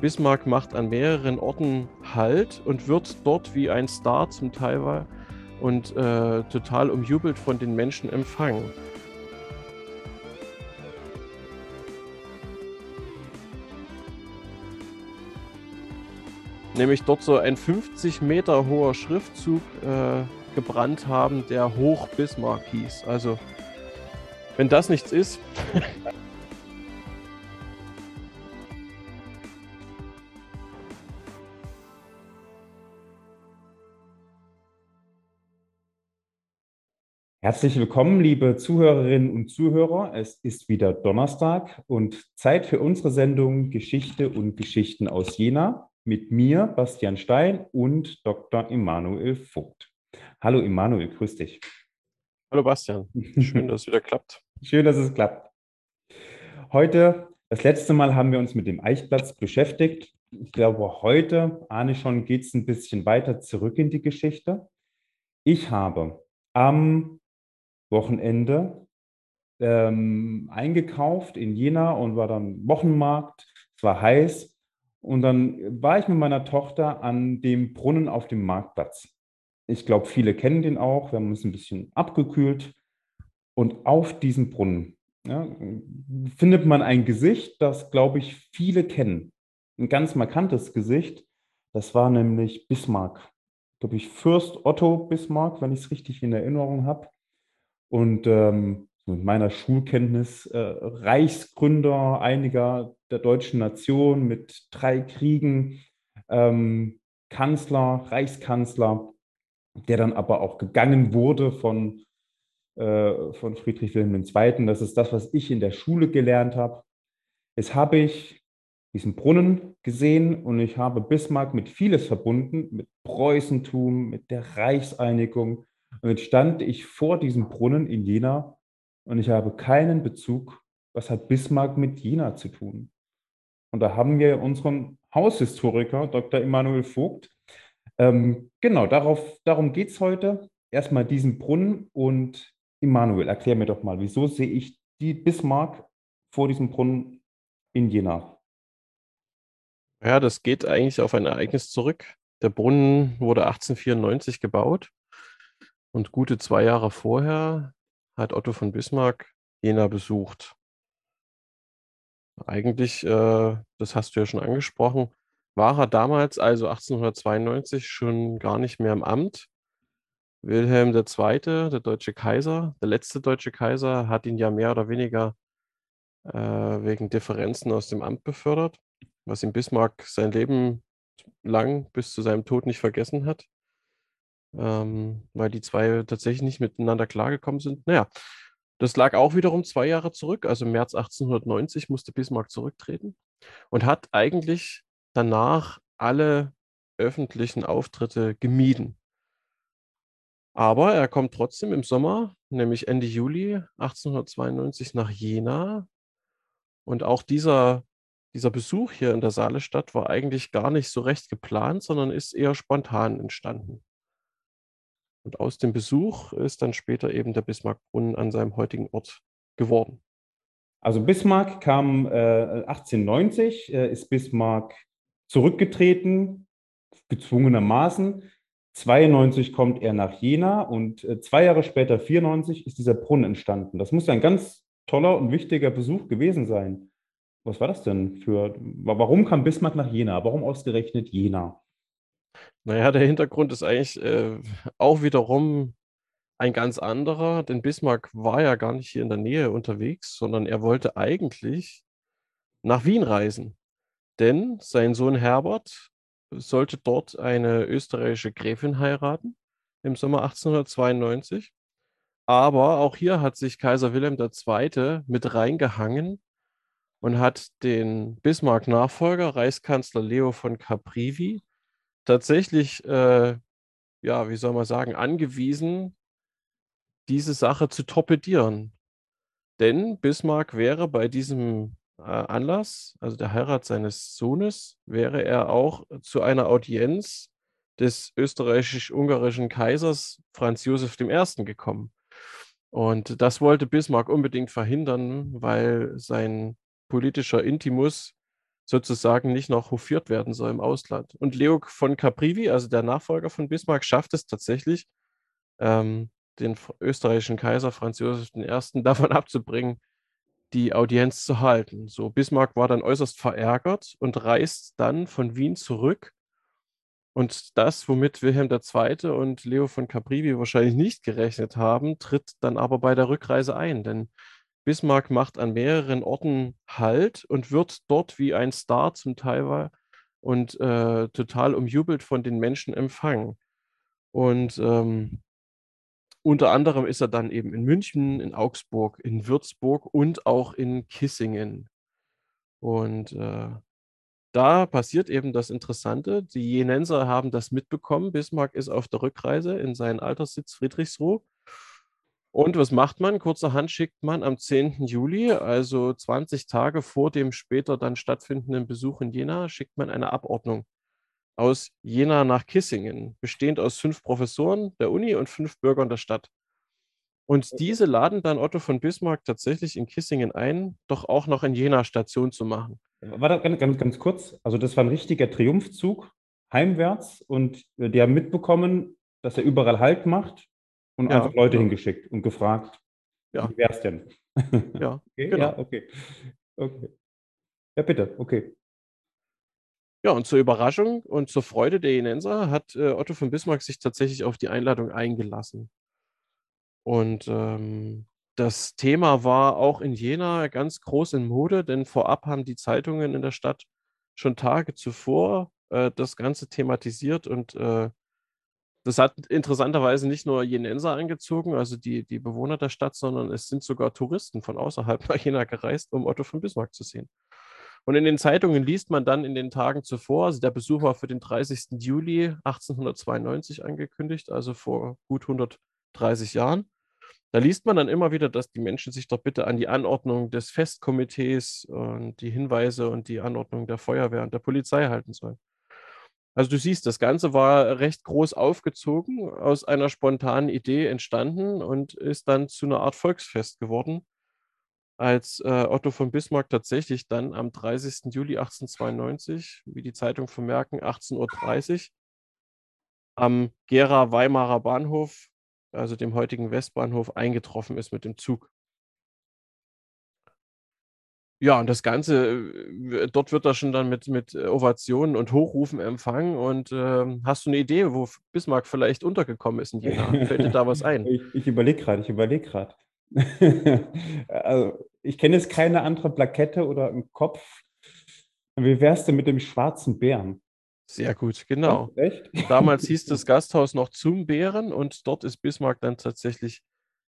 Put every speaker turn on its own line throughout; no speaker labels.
Bismarck macht an mehreren Orten Halt und wird dort wie ein Star zum Teil und äh, total umjubelt von den Menschen empfangen. Nämlich dort so ein 50 Meter hoher Schriftzug äh, gebrannt haben, der Hoch Bismarck hieß. Also, wenn das nichts ist.
Herzlich willkommen, liebe Zuhörerinnen und Zuhörer. Es ist wieder Donnerstag und Zeit für unsere Sendung Geschichte und Geschichten aus Jena mit mir, Bastian Stein und Dr. Emanuel Vogt. Hallo Emanuel, grüß dich.
Hallo Bastian, schön, dass es wieder klappt.
Schön, dass es klappt. Heute, das letzte Mal haben wir uns mit dem Eichplatz beschäftigt. Ich glaube, heute, ahne schon, geht es ein bisschen weiter zurück in die Geschichte. Ich habe am Wochenende ähm, eingekauft in Jena und war dann Wochenmarkt. Es war heiß. Und dann war ich mit meiner Tochter an dem Brunnen auf dem Marktplatz. Ich glaube, viele kennen den auch. Wir haben uns ein bisschen abgekühlt. Und auf diesem Brunnen ja, findet man ein Gesicht, das, glaube ich, viele kennen. Ein ganz markantes Gesicht. Das war nämlich Bismarck. Glaube ich, Fürst Otto Bismarck, wenn ich es richtig in Erinnerung habe und ähm, mit meiner Schulkenntnis äh, Reichsgründer einiger der deutschen Nation mit drei Kriegen, ähm, Kanzler, Reichskanzler, der dann aber auch gegangen wurde von, äh, von Friedrich Wilhelm II. Das ist das, was ich in der Schule gelernt habe. Jetzt habe ich diesen Brunnen gesehen und ich habe Bismarck mit vieles verbunden, mit Preußentum, mit der Reichseinigung, und jetzt stand ich vor diesem Brunnen in Jena und ich habe keinen Bezug, was hat Bismarck mit Jena zu tun. Und da haben wir unseren Haushistoriker, Dr. Emanuel Vogt. Ähm, genau, darauf, darum geht es heute. Erstmal diesen Brunnen und Emanuel, erklär mir doch mal, wieso sehe ich die Bismarck vor diesem Brunnen in Jena?
Ja, das geht eigentlich auf ein Ereignis zurück. Der Brunnen wurde 1894 gebaut und gute zwei Jahre vorher hat Otto von Bismarck Jena besucht. Eigentlich, äh, das hast du ja schon angesprochen, war er damals, also 1892, schon gar nicht mehr im Amt. Wilhelm II., der deutsche Kaiser, der letzte deutsche Kaiser, hat ihn ja mehr oder weniger äh, wegen Differenzen aus dem Amt befördert, was ihm Bismarck sein Leben lang bis zu seinem Tod nicht vergessen hat ähm, weil die zwei tatsächlich nicht miteinander klargekommen sind. Naja, das lag auch wiederum zwei Jahre zurück. Also im März 1890 musste Bismarck zurücktreten und hat eigentlich danach alle öffentlichen Auftritte gemieden. Aber er kommt trotzdem im Sommer, nämlich Ende Juli 1892 nach Jena. Und auch dieser, dieser Besuch hier in der Saalestadt war eigentlich gar nicht so recht geplant, sondern ist eher spontan entstanden. Und aus dem Besuch ist dann später eben der Bismarckbrunnen an seinem heutigen Ort geworden.
Also Bismarck kam äh, 1890, äh, ist Bismarck zurückgetreten, gezwungenermaßen. 92 kommt er nach Jena und äh, zwei Jahre später, 94, ist dieser Brunnen entstanden. Das muss ein ganz toller und wichtiger Besuch gewesen sein. Was war das denn für, warum kam Bismarck nach Jena? Warum ausgerechnet Jena?
Naja, der Hintergrund ist eigentlich äh, auch wiederum ein ganz anderer, denn Bismarck war ja gar nicht hier in der Nähe unterwegs, sondern er wollte eigentlich nach Wien reisen. Denn sein Sohn Herbert sollte dort eine österreichische Gräfin heiraten im Sommer 1892. Aber auch hier hat sich Kaiser Wilhelm II. mit reingehangen und hat den Bismarck-Nachfolger, Reichskanzler Leo von Caprivi, tatsächlich, äh, ja, wie soll man sagen, angewiesen, diese Sache zu torpedieren. Denn Bismarck wäre bei diesem äh, Anlass, also der Heirat seines Sohnes, wäre er auch zu einer Audienz des österreichisch-ungarischen Kaisers Franz Josef I. gekommen. Und das wollte Bismarck unbedingt verhindern, weil sein politischer Intimus sozusagen nicht noch hofiert werden soll im Ausland. Und Leo von Caprivi, also der Nachfolger von Bismarck, schafft es tatsächlich, ähm, den österreichischen Kaiser Franz Josef I. davon abzubringen, die Audienz zu halten. So, Bismarck war dann äußerst verärgert und reist dann von Wien zurück. Und das, womit Wilhelm II. und Leo von Caprivi wahrscheinlich nicht gerechnet haben, tritt dann aber bei der Rückreise ein. Denn Bismarck macht an mehreren Orten Halt und wird dort wie ein Star zum Teil und äh, total umjubelt von den Menschen empfangen. Und ähm, unter anderem ist er dann eben in München, in Augsburg, in Würzburg und auch in Kissingen. Und äh, da passiert eben das Interessante. Die Jenenser haben das mitbekommen. Bismarck ist auf der Rückreise in seinen Alterssitz Friedrichsruh und was macht man? Kurzerhand schickt man am 10. Juli, also 20 Tage vor dem später dann stattfindenden Besuch in Jena, schickt man eine Abordnung aus Jena nach Kissingen, bestehend aus fünf Professoren der Uni und fünf Bürgern der Stadt. Und diese laden dann Otto von Bismarck tatsächlich in Kissingen ein, doch auch noch in Jena Station zu machen.
Warte, ganz, ganz, ganz kurz. Also, das war ein richtiger Triumphzug heimwärts und die haben mitbekommen, dass er überall Halt macht und ja, einfach Leute genau. hingeschickt und gefragt, ja. wie wäre es denn?
Ja,
okay, genau. ja, okay. okay. Ja, bitte, okay.
Ja, und zur Überraschung und zur Freude der Jenenser hat äh, Otto von Bismarck sich tatsächlich auf die Einladung eingelassen. Und ähm, das Thema war auch in Jena ganz groß in Mode, denn vorab haben die Zeitungen in der Stadt schon Tage zuvor äh, das Ganze thematisiert und äh, das hat interessanterweise nicht nur Jenenser angezogen, also die, die Bewohner der Stadt, sondern es sind sogar Touristen von außerhalb nach Jena gereist, um Otto von Bismarck zu sehen. Und in den Zeitungen liest man dann in den Tagen zuvor, also der Besuch war für den 30. Juli 1892 angekündigt, also vor gut 130 Jahren. Da liest man dann immer wieder, dass die Menschen sich doch bitte an die Anordnung des Festkomitees und die Hinweise und die Anordnung der Feuerwehr und der Polizei halten sollen. Also du siehst, das Ganze war recht groß aufgezogen, aus einer spontanen Idee entstanden und ist dann zu einer Art Volksfest geworden, als äh, Otto von Bismarck tatsächlich dann am 30. Juli 1892, wie die Zeitung vermerken, 18.30 Uhr am Gera Weimarer Bahnhof, also dem heutigen Westbahnhof, eingetroffen ist mit dem Zug. Ja, und das Ganze, äh, dort wird das schon dann mit, mit Ovationen und Hochrufen empfangen. Und äh, hast du eine Idee, wo Bismarck vielleicht untergekommen ist in Jena? Fällt dir da was ein?
Ich, überlege gerade, ich überlege gerade. also, ich kenne jetzt keine andere Plakette oder im Kopf. Wie wär's denn mit dem schwarzen Bären?
Sehr gut, genau.
Echt?
Damals hieß das Gasthaus noch zum Bären und dort ist Bismarck dann tatsächlich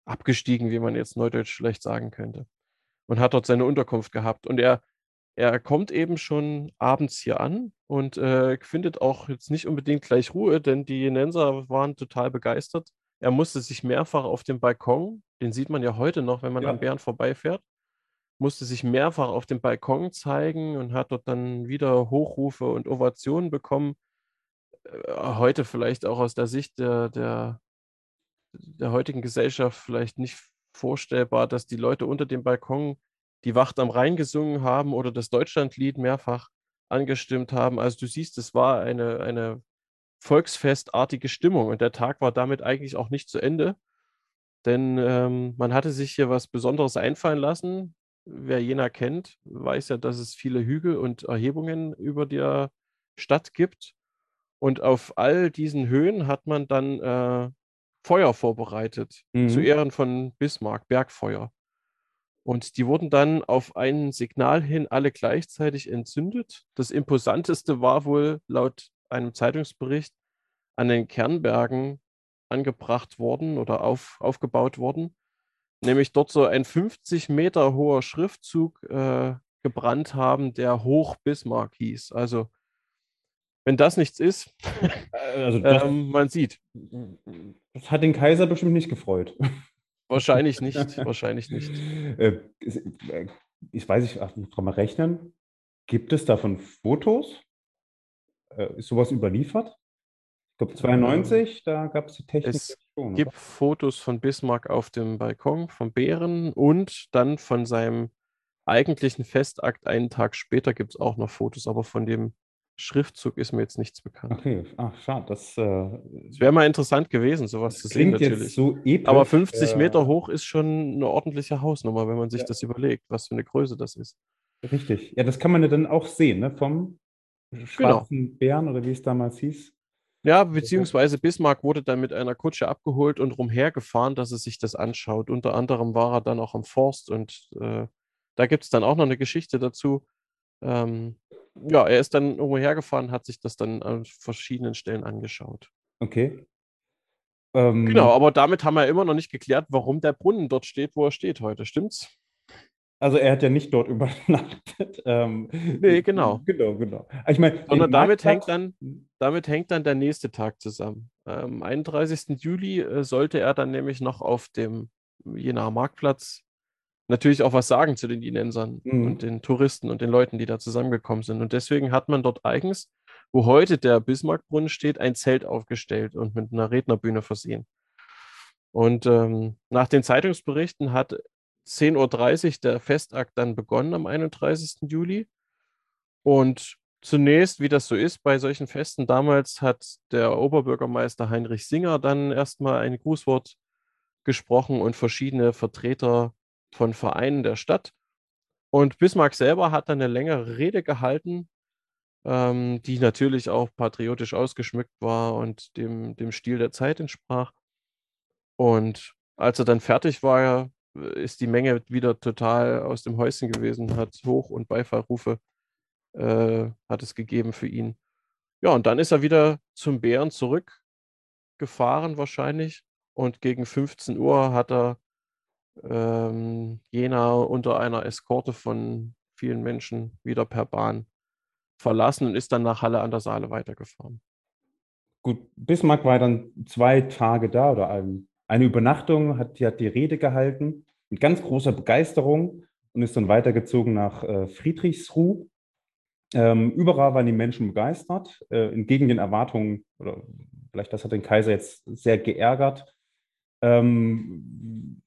abgestiegen, wie man jetzt neudeutsch schlecht sagen könnte und hat dort seine Unterkunft gehabt. Und er, er kommt eben schon abends hier an und äh, findet auch jetzt nicht unbedingt gleich Ruhe, denn die Jenenser waren total begeistert. Er musste sich mehrfach auf dem Balkon, den sieht man ja heute noch, wenn man ja. an Bären vorbeifährt, musste sich mehrfach auf dem Balkon zeigen und hat dort dann wieder Hochrufe und Ovationen bekommen. Äh, heute vielleicht auch aus der Sicht der, der, der heutigen Gesellschaft vielleicht nicht vorstellbar, dass die Leute unter dem Balkon die Wacht am Rhein gesungen haben oder das Deutschlandlied mehrfach angestimmt haben. Also du siehst, es war eine, eine volksfestartige Stimmung und der Tag war damit eigentlich auch nicht zu Ende, denn ähm, man hatte sich hier was Besonderes einfallen lassen. Wer Jena kennt, weiß ja, dass es viele Hügel und Erhebungen über der Stadt gibt. Und auf all diesen Höhen hat man dann äh, Feuer vorbereitet, mhm. zu Ehren von Bismarck, Bergfeuer. Und die wurden dann auf ein Signal hin alle gleichzeitig entzündet. Das imposanteste war wohl laut einem Zeitungsbericht an den Kernbergen angebracht worden oder auf, aufgebaut worden. Nämlich dort so ein 50 Meter hoher Schriftzug äh, gebrannt haben, der Hoch Bismarck hieß. Also wenn das nichts ist, also das, ähm, man sieht.
Das hat den Kaiser bestimmt nicht gefreut.
Wahrscheinlich nicht, wahrscheinlich nicht. Äh,
äh, ich weiß nicht, kann man rechnen? Gibt es davon Fotos? Äh, ist sowas überliefert? Ich glaube 92, ähm, da gab es die Technik.
Es schon, gibt oder? Fotos von Bismarck auf dem Balkon vom Bären und dann von seinem eigentlichen Festakt einen Tag später gibt es auch noch Fotos, aber von dem Schriftzug ist mir jetzt nichts bekannt.
Okay, ach, schade. Das, äh,
wäre mal interessant gewesen, sowas zu sehen natürlich.
so episch.
Aber 50 Meter
äh,
hoch ist schon eine ordentliche Hausnummer, wenn man sich
Ja.
das überlegt, was für eine Größe das ist.
Richtig. Ja, das kann man ja dann auch sehen, ne? Vom
Genau.
schwarzen Bären oder wie es damals hieß.
Ja, beziehungsweise Bismarck wurde dann mit einer Kutsche abgeholt und rumhergefahren, dass er sich das anschaut. Unter anderem war er dann auch am Forst und äh, da gibt es dann auch noch eine Geschichte dazu. Ähm, ja, er ist dann irgendwo hergefahren, hat sich das dann an verschiedenen Stellen angeschaut.
Okay. Ähm,
Genau, aber damit haben wir immer noch nicht geklärt, warum der Brunnen dort steht, wo er steht heute. Stimmt's?
Also er hat ja nicht dort übernachtet. Ähm,
Nee, genau.
Genau, genau. Ich meine,
Sondern damit hängt dann, damit hängt dann der nächste Tag zusammen. Am 31. Juli äh, sollte er dann nämlich noch auf dem Jenaer Marktplatz natürlich auch was sagen zu den Jinensern
Mhm.
und den Touristen und den Leuten, die da zusammengekommen sind. Und deswegen hat man dort eigens, wo heute der Bismarckbrunnen steht, ein Zelt aufgestellt und mit einer Rednerbühne versehen. Und ähm, nach den Zeitungsberichten hat 10.30 Uhr der Festakt dann begonnen am 31. Juli. Und zunächst, wie das so ist bei solchen Festen, damals hat der Oberbürgermeister Heinrich Singer dann erstmal ein Grußwort gesprochen und verschiedene Vertreter von Vereinen der Stadt. Und Bismarck selber hat dann eine längere Rede gehalten, ähm, die natürlich auch patriotisch ausgeschmückt war und dem, dem Stil der Zeit entsprach. Und als er dann fertig war, ist die Menge wieder total aus dem Häuschen gewesen, hat Hoch- und Beifallrufe äh, hat es gegeben für ihn. Ja, und dann ist er wieder zum Bären zurückgefahren wahrscheinlich und gegen 15 Uhr hat er ähm, Jena unter einer Eskorte von vielen Menschen wieder per Bahn verlassen und ist dann nach Halle an der Saale weitergefahren.
Gut, Bismarck war dann zwei Tage da oder ein, eine Übernachtung, hat, die hat die Rede gehalten mit ganz großer Begeisterung und ist dann weitergezogen nach äh, Friedrichsruh. Ähm, überall waren die Menschen begeistert, äh, entgegen den Erwartungen, oder vielleicht das hat den Kaiser jetzt sehr geärgert. Ähm,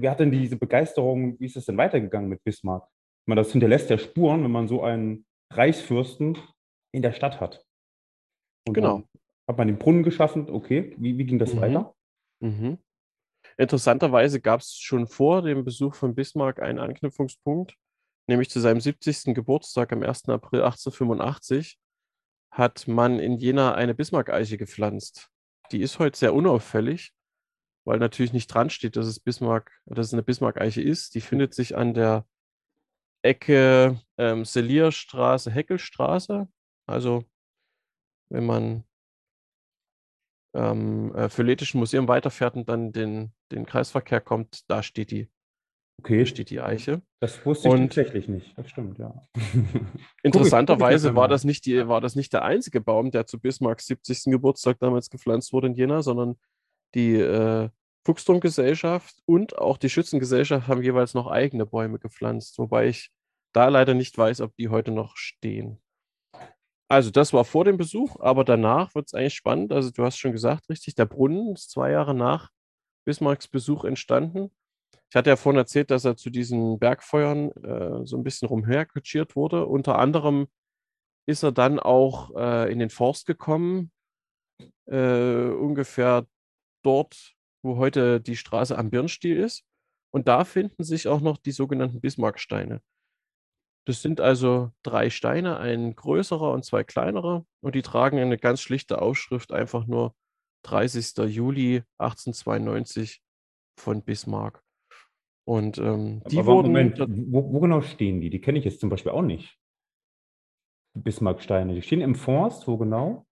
wie hat denn diese Begeisterung, wie ist es denn weitergegangen mit Bismarck? Ich meine, das hinterlässt ja Spuren, wenn man so einen Reichsfürsten in der Stadt hat. Und
Genau.
hat man den Brunnen geschaffen, okay, wie, wie ging das
Mhm.
weiter?
Mhm. Interessanterweise gab es schon vor dem Besuch von Bismarck einen Anknüpfungspunkt, nämlich zu seinem 70. Geburtstag am 1. April 1885 hat man in Jena eine Bismarck-Eiche gepflanzt. Die ist heute sehr unauffällig, weil natürlich nicht dran steht, dass es Bismarck, dass es eine Bismarck-Eiche ist. Die findet sich an der Ecke ähm, Selierstraße, Heckelstraße. Also wenn man ähm, äh, Philetischen Museum weiterfährt und dann den, den Kreisverkehr kommt, da steht die,
Okay,
steht die Eiche.
das wusste ich
Und-
tatsächlich nicht. Das stimmt, ja.
Interessanterweise
guck ich
war das nicht die, war das nicht der einzige Baum, der zu Bismarcks 70. Geburtstag damals gepflanzt wurde in Jena, sondern die äh, Fuchsturmgesellschaft und auch die Schützengesellschaft haben jeweils noch eigene Bäume gepflanzt, wobei ich da leider nicht weiß, ob die heute noch stehen. Also das war vor dem Besuch, aber danach wird es eigentlich spannend. Also du hast schon gesagt, richtig, der Brunnen ist zwei Jahre nach Bismarcks Besuch entstanden. Ich hatte ja vorhin erzählt, dass er zu diesen Bergfeuern äh, so ein bisschen rumherkutschiert wurde. Unter anderem ist er dann auch äh, in den Forst gekommen, äh, ungefähr dort, wo heute die Straße am Birnstiel ist. Und da finden sich auch noch die sogenannten Bismarcksteine. Das sind also drei Steine, ein größerer und zwei kleinere. Und die tragen eine ganz schlichte Aufschrift, einfach nur 30. Juli 1892 von Bismarck. Und ähm, die
Aber
wurden.
Moment, wo, wo genau stehen die? Die kenne ich jetzt zum Beispiel auch nicht. Die Bismarcksteine. Die stehen im Forst, wo genau?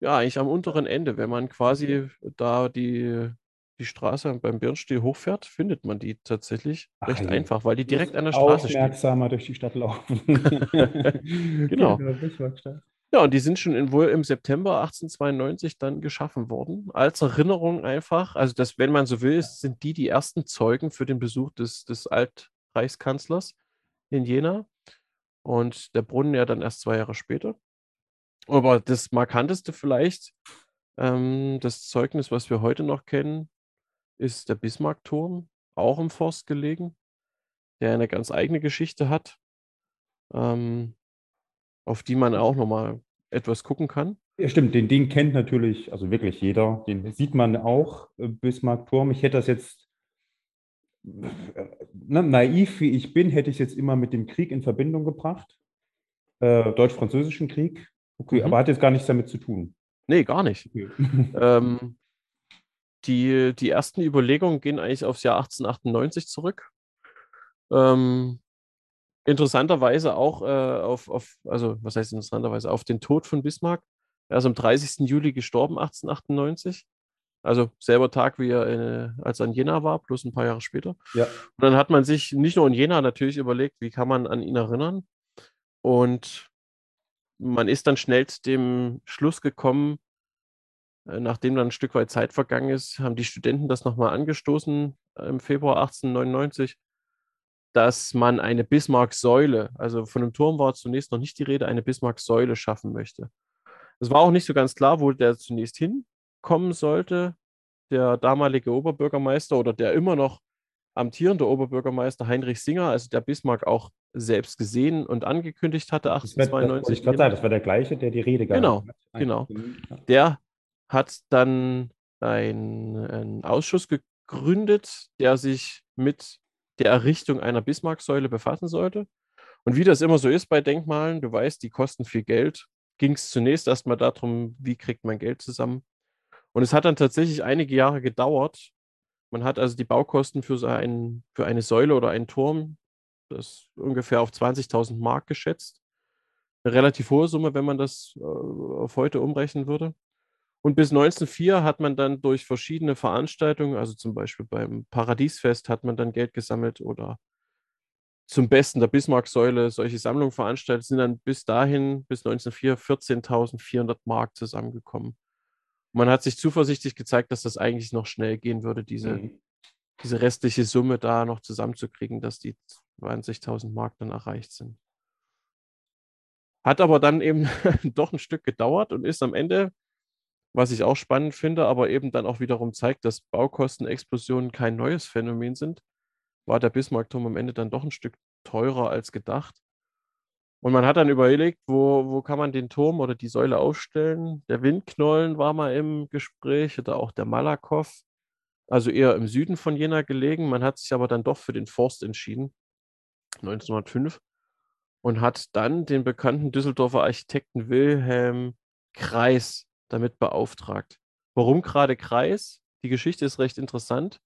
Ja, eigentlich am unteren Ende. Wenn man quasi da die, die Straße beim Birnstiel hochfährt, findet man die tatsächlich
Ach
recht
je.
einfach, weil die direkt an der Straße steht.
Aufmerksamer durch die Stadt laufen.
Genau. Ja, und die sind schon in, wohl im September 1892 dann geschaffen worden. Als Erinnerung einfach, also das, wenn man so will, sind die die ersten Zeugen für den Besuch des, des Altreichskanzlers in Jena. Und der Brunnen ja dann erst zwei Jahre später. Aber das markanteste vielleicht, ähm, das Zeugnis, was wir heute noch kennen, ist der Bismarckturm, auch im Forst gelegen. der eine ganz eigene Geschichte hat, ähm, auf die man auch nochmal etwas gucken kann.
Ja, stimmt, den, den kennt natürlich, also wirklich jeder, den sieht man auch, äh, Bismarck-Turm. Ich hätte das jetzt, äh, ne, naiv wie ich bin, hätte ich es jetzt immer mit dem Krieg in Verbindung gebracht, äh, deutsch-französischen Krieg. Okay,
Mhm.
aber hat jetzt gar nichts damit zu tun.
Nee, gar nicht.
Okay.
Ähm, die, die ersten Überlegungen gehen eigentlich aufs Jahr 1898 zurück. Ähm, interessanterweise auch äh, auf, auf, also was heißt interessanterweise, auf den Tod von Bismarck. Er ist am 30. Juli gestorben, 1898. Also selber Tag, wie er äh, als er in Jena war, plus ein paar Jahre später.
Ja,
Und dann hat man sich nicht nur in Jena natürlich überlegt, wie kann man an ihn erinnern. Und man ist dann schnell zu dem Schluss gekommen, äh, nachdem dann ein Stück weit Zeit vergangen ist, haben die Studenten das nochmal angestoßen äh, im Februar 1899, dass man eine Bismarck-Säule, also von einem Turm war zunächst noch nicht die Rede, eine Bismarck-Säule schaffen möchte. Es war auch nicht so ganz klar, wo der zunächst hinkommen sollte. Der damalige Oberbürgermeister oder der immer noch amtierende Oberbürgermeister Heinrich Singer, also der Bismarck auch selbst gesehen und angekündigt hatte,
das, wird, das wollte
1892.
ich gerade sagen, das war der gleiche, der die Rede
Genau,
hat.
genau.
Ja.
Der hat dann ein- einen Ausschuss gegründet, der sich mit der Errichtung einer Bismarck-Säule befassen sollte. Und wie das immer so ist bei Denkmalen, du weißt, die kosten viel Geld, ging es zunächst erstmal darum, wie kriegt man Geld zusammen. Und es hat dann tatsächlich einige Jahre gedauert. Man hat also die Baukosten für, so für eine Säule oder einen Turm, das ungefähr auf 20.000 Mark geschätzt. Eine relativ hohe Summe, wenn man das äh, auf heute umrechnen würde. Und bis 1904 hat man dann durch verschiedene Veranstaltungen, also zum Beispiel beim Paradiesfest, hat man dann Geld gesammelt oder zum Besten der Bismarck-Säule solche Sammlungen veranstaltet, sind dann bis dahin, bis 1904, 14.400 Mark zusammengekommen. Man hat sich zuversichtlich gezeigt, dass das eigentlich noch schnell gehen würde, diese,
Mhm.
diese restliche Summe da noch zusammenzukriegen, dass die 20.000 Mark dann erreicht sind. Hat aber dann eben doch ein Stück gedauert und ist am Ende, was ich auch spannend finde, aber eben dann auch wiederum zeigt, dass Baukostenexplosionen kein neues Phänomen sind, war der Bismarckturm am Ende dann doch ein Stück teurer als gedacht. Und man hat dann überlegt, wo, wo kann man den Turm oder die Säule aufstellen. Der Windknollen war mal im Gespräch oder auch der Malakow, also eher im Süden von Jena gelegen. Man hat sich aber dann doch für den Forst entschieden, 1905, und hat dann den bekannten Düsseldorfer Architekten Wilhelm Kreis damit beauftragt. Warum gerade Kreis? Die Geschichte ist recht interessant.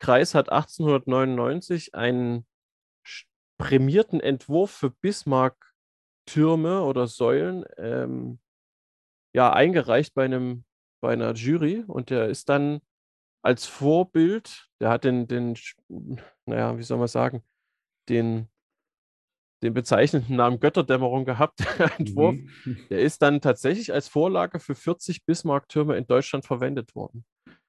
Kreis hat 1899 einen prämierten Entwurf für Bismarck-Türme oder Säulen ähm, ja, eingereicht bei einem, bei einer Jury und der ist dann als Vorbild, der hat den, den, naja, wie soll man sagen, den, den bezeichnenden Namen Götterdämmerung gehabt, der Entwurf.
Mhm.
Der ist dann tatsächlich als Vorlage für 40 Bismarck-Türme in Deutschland verwendet worden.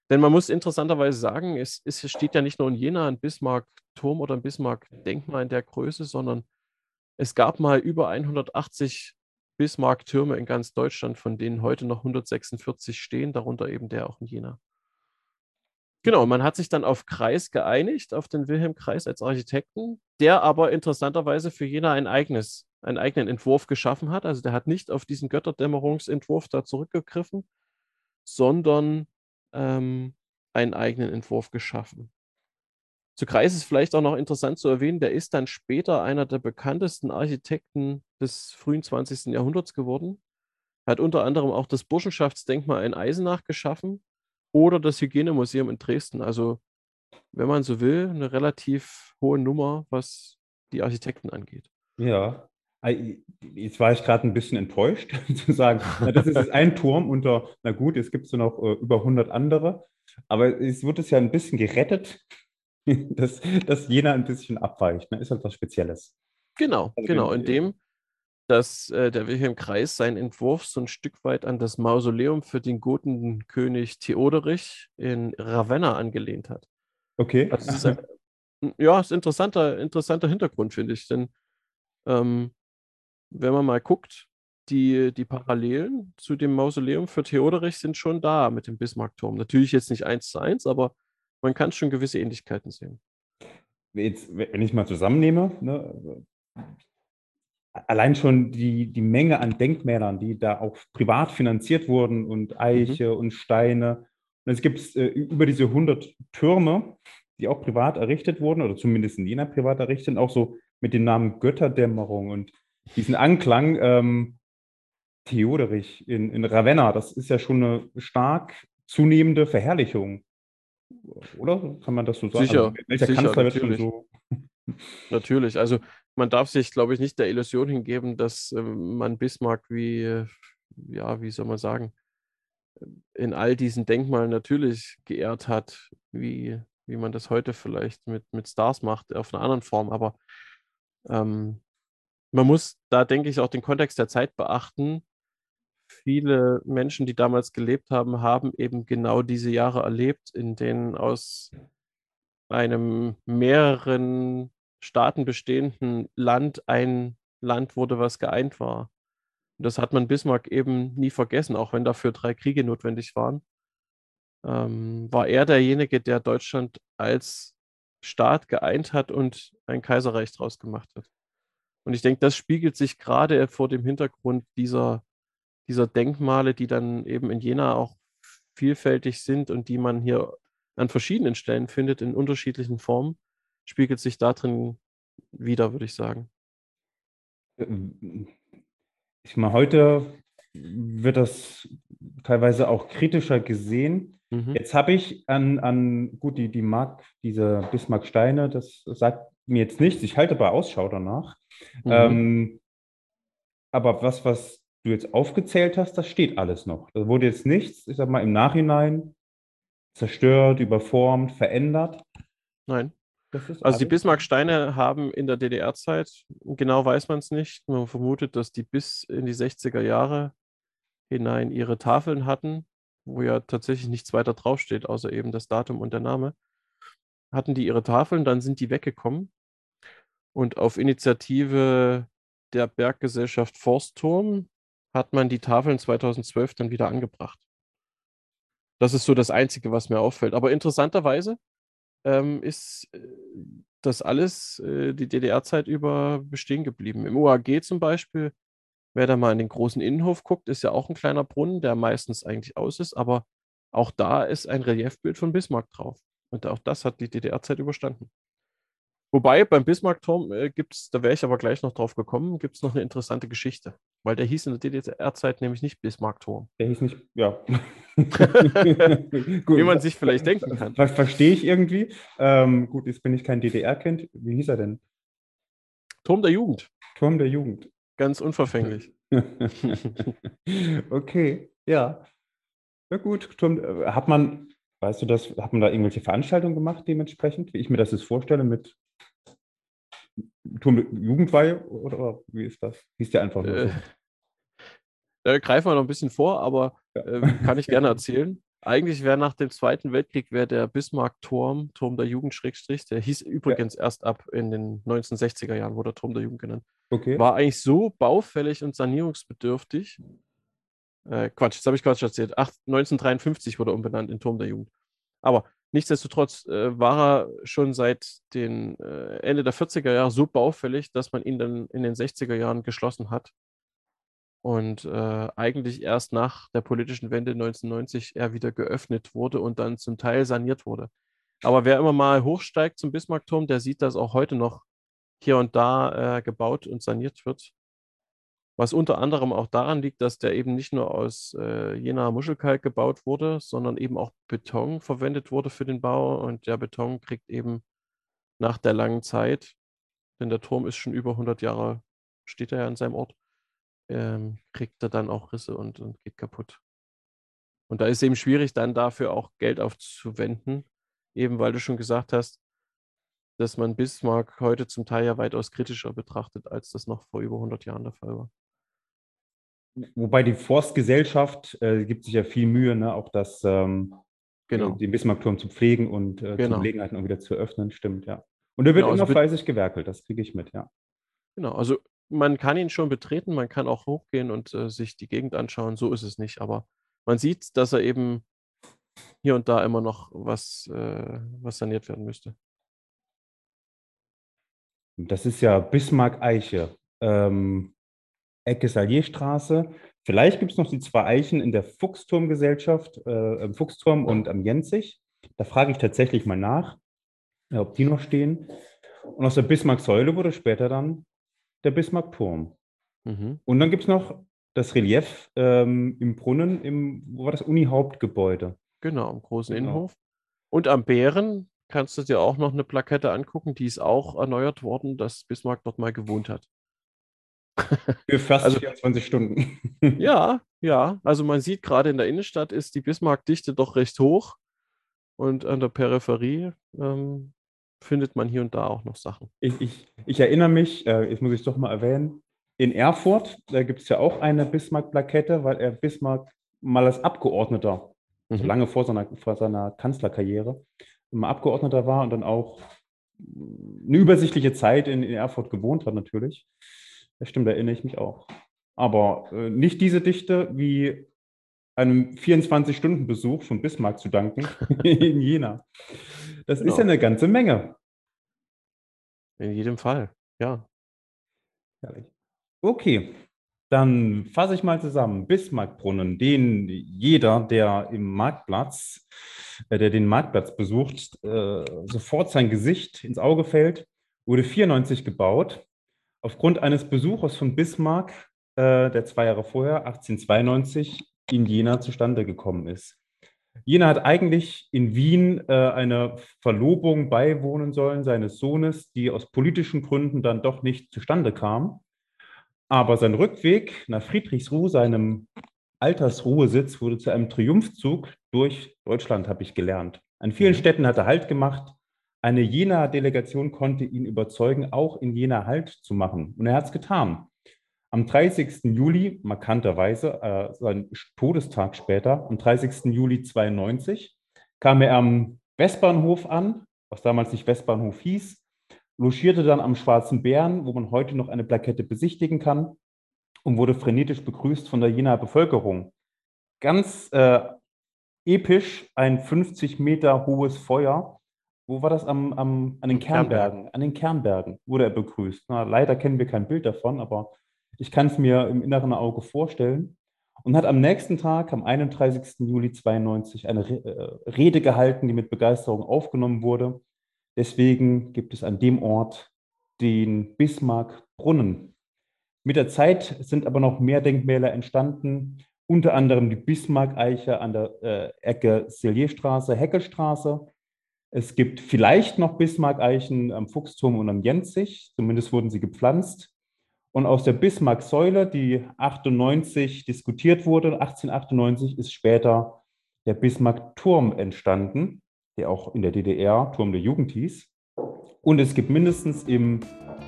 Denn man muss interessanterweise sagen, es, es steht ja nicht nur in Jena ein Bismarck-Turm oder ein Bismarck-Denkmal in der Größe, sondern es gab mal über 180 Bismarck-Türme in ganz Deutschland, von denen heute noch 146 stehen, darunter eben der auch in Jena. Genau, man hat sich dann auf Kreis geeinigt, auf den Wilhelm Kreis als Architekten, der aber interessanterweise für Jena ein eigenes, einen eigenen Entwurf geschaffen hat. Also der hat nicht auf diesen Götterdämmerungsentwurf da zurückgegriffen, sondern ähm, einen eigenen Entwurf geschaffen. Zu Kreis ist vielleicht auch noch interessant zu erwähnen, der ist dann später einer der bekanntesten Architekten des frühen 20. Jahrhunderts geworden. Hat unter anderem auch das Burschenschaftsdenkmal in Eisenach geschaffen oder das Hygienemuseum in Dresden. Also, wenn man so will, eine relativ hohe Nummer, was die Architekten angeht.
Ja, jetzt war ich gerade ein bisschen enttäuscht zu sagen, das ist ein Turm unter, na gut, es gibt so noch äh, über 100 andere, aber es wird es ja ein bisschen gerettet, dass, dass Jena ein bisschen abweicht. Ne? Ist halt was Spezielles.
Genau,
Also
genau,
wenn-
indem dass äh, der Wilhelm Kreis seinen Entwurf so ein Stück weit an das Mausoleum für den Gotenkönig Theoderich in Ravenna angelehnt hat.
Okay.
Also ist ein, ja, ist ein interessanter, interessanter Hintergrund, finde ich. Denn ähm, wenn man mal guckt, die, die Parallelen zu dem Mausoleum für Theoderich sind schon da mit dem Bismarckturm. Natürlich jetzt nicht eins zu eins, aber man kann schon gewisse Ähnlichkeiten sehen.
jetzt, wenn ich mal zusammennehme, ne, allein schon die, die Menge an Denkmälern, die da auch privat finanziert wurden und Eiche mhm. und Steine. Und es gibt äh, über diese 100 Türme, die auch privat errichtet wurden oder zumindest in Jena privat errichtet, auch so mit dem Namen Götterdämmerung und diesen Anklang ähm, Theoderich in, in Ravenna, das ist ja schon eine stark zunehmende Verherrlichung. Oder kann man das so sagen?
Sicher,
also, welcher
sicher,
Kanzler
natürlich.
wird schon so
Natürlich. Also man darf sich, glaube ich, nicht der Illusion hingeben, dass äh, man Bismarck wie, äh, ja, wie soll man sagen, in all diesen Denkmalen natürlich geehrt hat, wie, wie man das heute vielleicht mit, mit Stars macht, auf einer anderen Form. Aber ähm, man muss da, denke ich, auch den Kontext der Zeit beachten. Viele Menschen, die damals gelebt haben, haben eben genau diese Jahre erlebt, in denen aus einem mehreren Staaten bestehenden Land ein Land wurde, was geeint war. Und das hat man Bismarck eben nie vergessen, auch wenn dafür drei Kriege notwendig waren. Ähm, war er derjenige, der Deutschland als Staat geeint hat und ein Kaiserreich draus gemacht hat. Und ich denke, das spiegelt sich gerade vor dem Hintergrund dieser, dieser Denkmale, die dann eben in Jena auch vielfältig sind und die man hier an verschiedenen Stellen findet, in unterschiedlichen Formen, spiegelt sich darin wieder, würde ich sagen.
Ich meine, heute wird das teilweise auch kritischer gesehen. Mhm. Jetzt habe ich an, an, gut, die, die Mark, diese Bismarck-Steine, das sagt mir jetzt nichts. Ich halte bei Ausschau danach. Mhm. Ähm, aber was, was du jetzt aufgezählt hast, das steht alles noch. Da wurde jetzt nichts, ich sag mal, im Nachhinein zerstört, überformt, verändert.
Nein. Also die Bismarck-Steine haben in der DDR-Zeit, genau weiß man es nicht, man vermutet, dass die bis in die 60er Jahre hinein ihre Tafeln hatten, wo ja tatsächlich nichts weiter draufsteht, außer eben das Datum und der Name. Hatten die ihre Tafeln, dann sind die weggekommen. Und auf Initiative der Berggesellschaft Forstturm hat man die Tafeln 2012 dann wieder angebracht. Das ist so das Einzige, was mir auffällt. Aber interessanterweise ähm, ist äh, das alles äh, die DDR-Zeit über bestehen geblieben. Im OAG zum Beispiel, wer da mal in den großen Innenhof guckt, ist ja auch ein kleiner Brunnen, der meistens eigentlich aus ist, aber auch da ist ein Reliefbild von Bismarck drauf. Und auch das hat die DDR-Zeit überstanden. Wobei beim Bismarckturm äh, gibt es, da wäre ich aber gleich noch drauf gekommen, gibt es noch eine interessante Geschichte. Weil der hieß in der DDR-Zeit nämlich nicht Bismarckturm.
Der hieß nicht, ja.
Wie man sich vielleicht denken kann.
Ver Verstehe ich irgendwie. Ähm, gut, jetzt bin ich kein DDR-Kind. Wie hieß er denn?
Turm der Jugend.
Turm der Jugend.
Ganz unverfänglich.
okay, ja. Na gut, Turm, äh, hat man, weißt du das, hat man da irgendwelche Veranstaltungen gemacht dementsprechend, wie ich mir das jetzt vorstelle, mit Turm Jugendweihe oder wie ist das? Hieß der einfach nur so? Äh,
da greifen wir noch ein bisschen vor, aber ja. äh, kann ich gerne erzählen. Eigentlich wäre nach dem Zweiten Weltkrieg wäre der Bismarck-Turm, Turm der Jugend, Schrägstrich, der hieß übrigens ja. erst ab in den 1960er Jahren, wurde Turm der Jugend genannt. Okay. War eigentlich so baufällig und sanierungsbedürftig. Äh, Quatsch, jetzt habe ich Quatsch erzählt. Ach, 1953 wurde umbenannt in Turm der Jugend. Aber Nichtsdestotrotz äh, war er schon seit den äh, Ende der 40er Jahre so baufällig, dass man ihn dann in den 60er Jahren geschlossen hat. Und äh, eigentlich erst nach der politischen Wende 1990 er wieder geöffnet wurde und dann zum Teil saniert wurde. Aber wer immer mal hochsteigt zum Bismarckturm, der sieht, dass auch heute noch hier und da äh, gebaut und saniert wird. Was unter anderem auch daran liegt, dass der eben nicht nur aus äh, Jena Muschelkalk gebaut wurde, sondern eben auch Beton verwendet wurde für den Bau. Und der Beton kriegt eben nach der langen Zeit, denn der Turm ist schon über 100 Jahre, steht er ja an seinem Ort, ähm, kriegt er dann auch Risse und, und geht kaputt. Und da ist eben schwierig, dann dafür auch Geld aufzuwenden, eben weil du schon gesagt hast, dass man Bismarck heute zum Teil ja weitaus kritischer betrachtet, als das noch vor über 100 Jahren der Fall war.
Wobei die Forstgesellschaft äh, gibt sich ja viel Mühe, ne, auch das, ähm, genau. den Bismarckturm zu pflegen und äh, genau. zu Gelegenheiten auch wieder zu öffnen, stimmt, ja. Und er wird genau, immer also fleißig gewerkelt, das kriege ich mit, ja.
Genau, also man kann ihn schon betreten, man kann auch hochgehen und äh, sich die Gegend anschauen, so ist es nicht, aber man sieht, dass er eben hier und da immer noch was, äh, was saniert werden müsste.
Das ist ja Bismarck-Eiche. Ähm, Ecke Salierstraße. Vielleicht gibt es noch die zwei Eichen in der Fuchsturmgesellschaft, äh, im Fuchsturm und am Jenzig. Da frage ich tatsächlich mal nach, ob die noch stehen. Und aus der Bismarck-Säule wurde später dann der Bismarck-Turm. Mhm. Und dann gibt es noch das Relief ähm, im Brunnen, im, wo war das Uni-Hauptgebäude?
Genau, im großen genau. Innenhof. Und am Bären kannst du dir auch noch eine Plakette angucken, die ist auch erneuert worden, dass Bismarck dort mal gewohnt hat.
Für fast also, 24 Stunden.
ja, ja. Also man sieht gerade in der Innenstadt ist die Bismarck-Dichte doch recht hoch. Und an der Peripherie ähm, findet man hier und da auch noch Sachen.
Ich, ich, ich erinnere mich, äh, jetzt muss ich es doch mal erwähnen, in Erfurt, da gibt es ja auch eine Bismarck-Plakette, weil er Bismarck mal als Abgeordneter, mhm. so lange vor seiner, vor seiner Kanzlerkarriere, mal Abgeordneter war und dann auch eine übersichtliche Zeit in, in Erfurt gewohnt hat natürlich. Das stimmt, da erinnere ich mich auch. Aber äh, nicht diese Dichte wie einem 24-Stunden-Besuch von Bismarck zu danken in Jena. Das genau. ist ja eine ganze Menge.
In jedem Fall, ja.
Herrlich. Okay, dann fasse ich mal zusammen. Bismarckbrunnen, den jeder, der im Marktplatz, äh, der den Marktplatz besucht, äh, sofort sein Gesicht ins Auge fällt, wurde 94 gebaut Aufgrund eines Besuchers von Bismarck, äh, der zwei Jahre vorher, 1892, in Jena zustande gekommen ist. Jena hat eigentlich in Wien äh, eine Verlobung beiwohnen sollen seines Sohnes, die aus politischen Gründen dann doch nicht zustande kam. Aber sein Rückweg nach Friedrichsruh, seinem Altersruhesitz, wurde zu einem Triumphzug durch Deutschland, habe ich gelernt. An vielen mhm. Städten hat er Halt gemacht, eine Jena-Delegation konnte ihn überzeugen, auch in Jena Halt zu machen. Und er hat es getan. Am 30. Juli, markanterweise, äh, sein Todestag später, am 30. Juli 92, kam er am Westbahnhof an, was damals nicht Westbahnhof hieß, logierte dann am Schwarzen Bären, wo man heute noch eine Plakette besichtigen kann, und wurde frenetisch begrüßt von der Jenaer Bevölkerung. Ganz äh, episch, ein 50 Meter hohes Feuer, wo war das? Am, am, an den Kernbergen. An den Kernbergen wurde er begrüßt. Na, leider kennen wir kein Bild davon, aber ich kann es mir im inneren Auge vorstellen. Und hat am nächsten Tag, am 31. Juli 92, eine äh, Rede gehalten, die mit Begeisterung aufgenommen wurde. Deswegen gibt es an dem Ort den Bismarck-Brunnen. Mit der Zeit sind aber noch mehr Denkmäler entstanden, unter anderem die Bismarck-Eiche an der äh, Ecke Silierstraße, Heckelstraße es gibt vielleicht noch Bismarck-Eichen am Fuchsturm und am Jenzig, zumindest wurden sie gepflanzt. Und aus der Bismarck-Säule, die 98 diskutiert wurde, 1898 ist später der Bismarck-Turm entstanden, der auch in der DDR Turm der Jugend hieß. Und es gibt mindestens im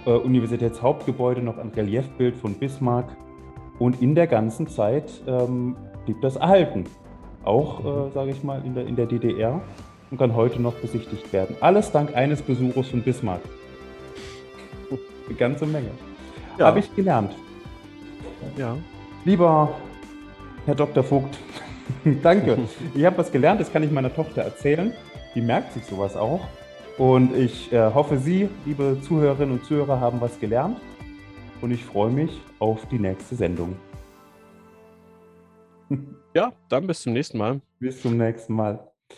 äh, Universitätshauptgebäude noch ein Reliefbild von Bismarck. Und in der ganzen Zeit ähm, blieb das erhalten. Auch, äh, sage ich mal, in der, in der DDR und kann heute noch besichtigt werden. Alles dank eines Besuchers von Bismarck. Eine ganze Menge. Ja. Habe ich gelernt. Ja. Lieber Herr Dr. Vogt, danke. Ich habe was gelernt, das kann ich meiner Tochter erzählen. Die merkt sich sowas auch. Und ich äh, hoffe, Sie, liebe Zuhörerinnen und Zuhörer, haben was gelernt. Und ich freue mich auf die nächste Sendung.
Ja, dann bis zum nächsten Mal.
Bis zum nächsten Mal.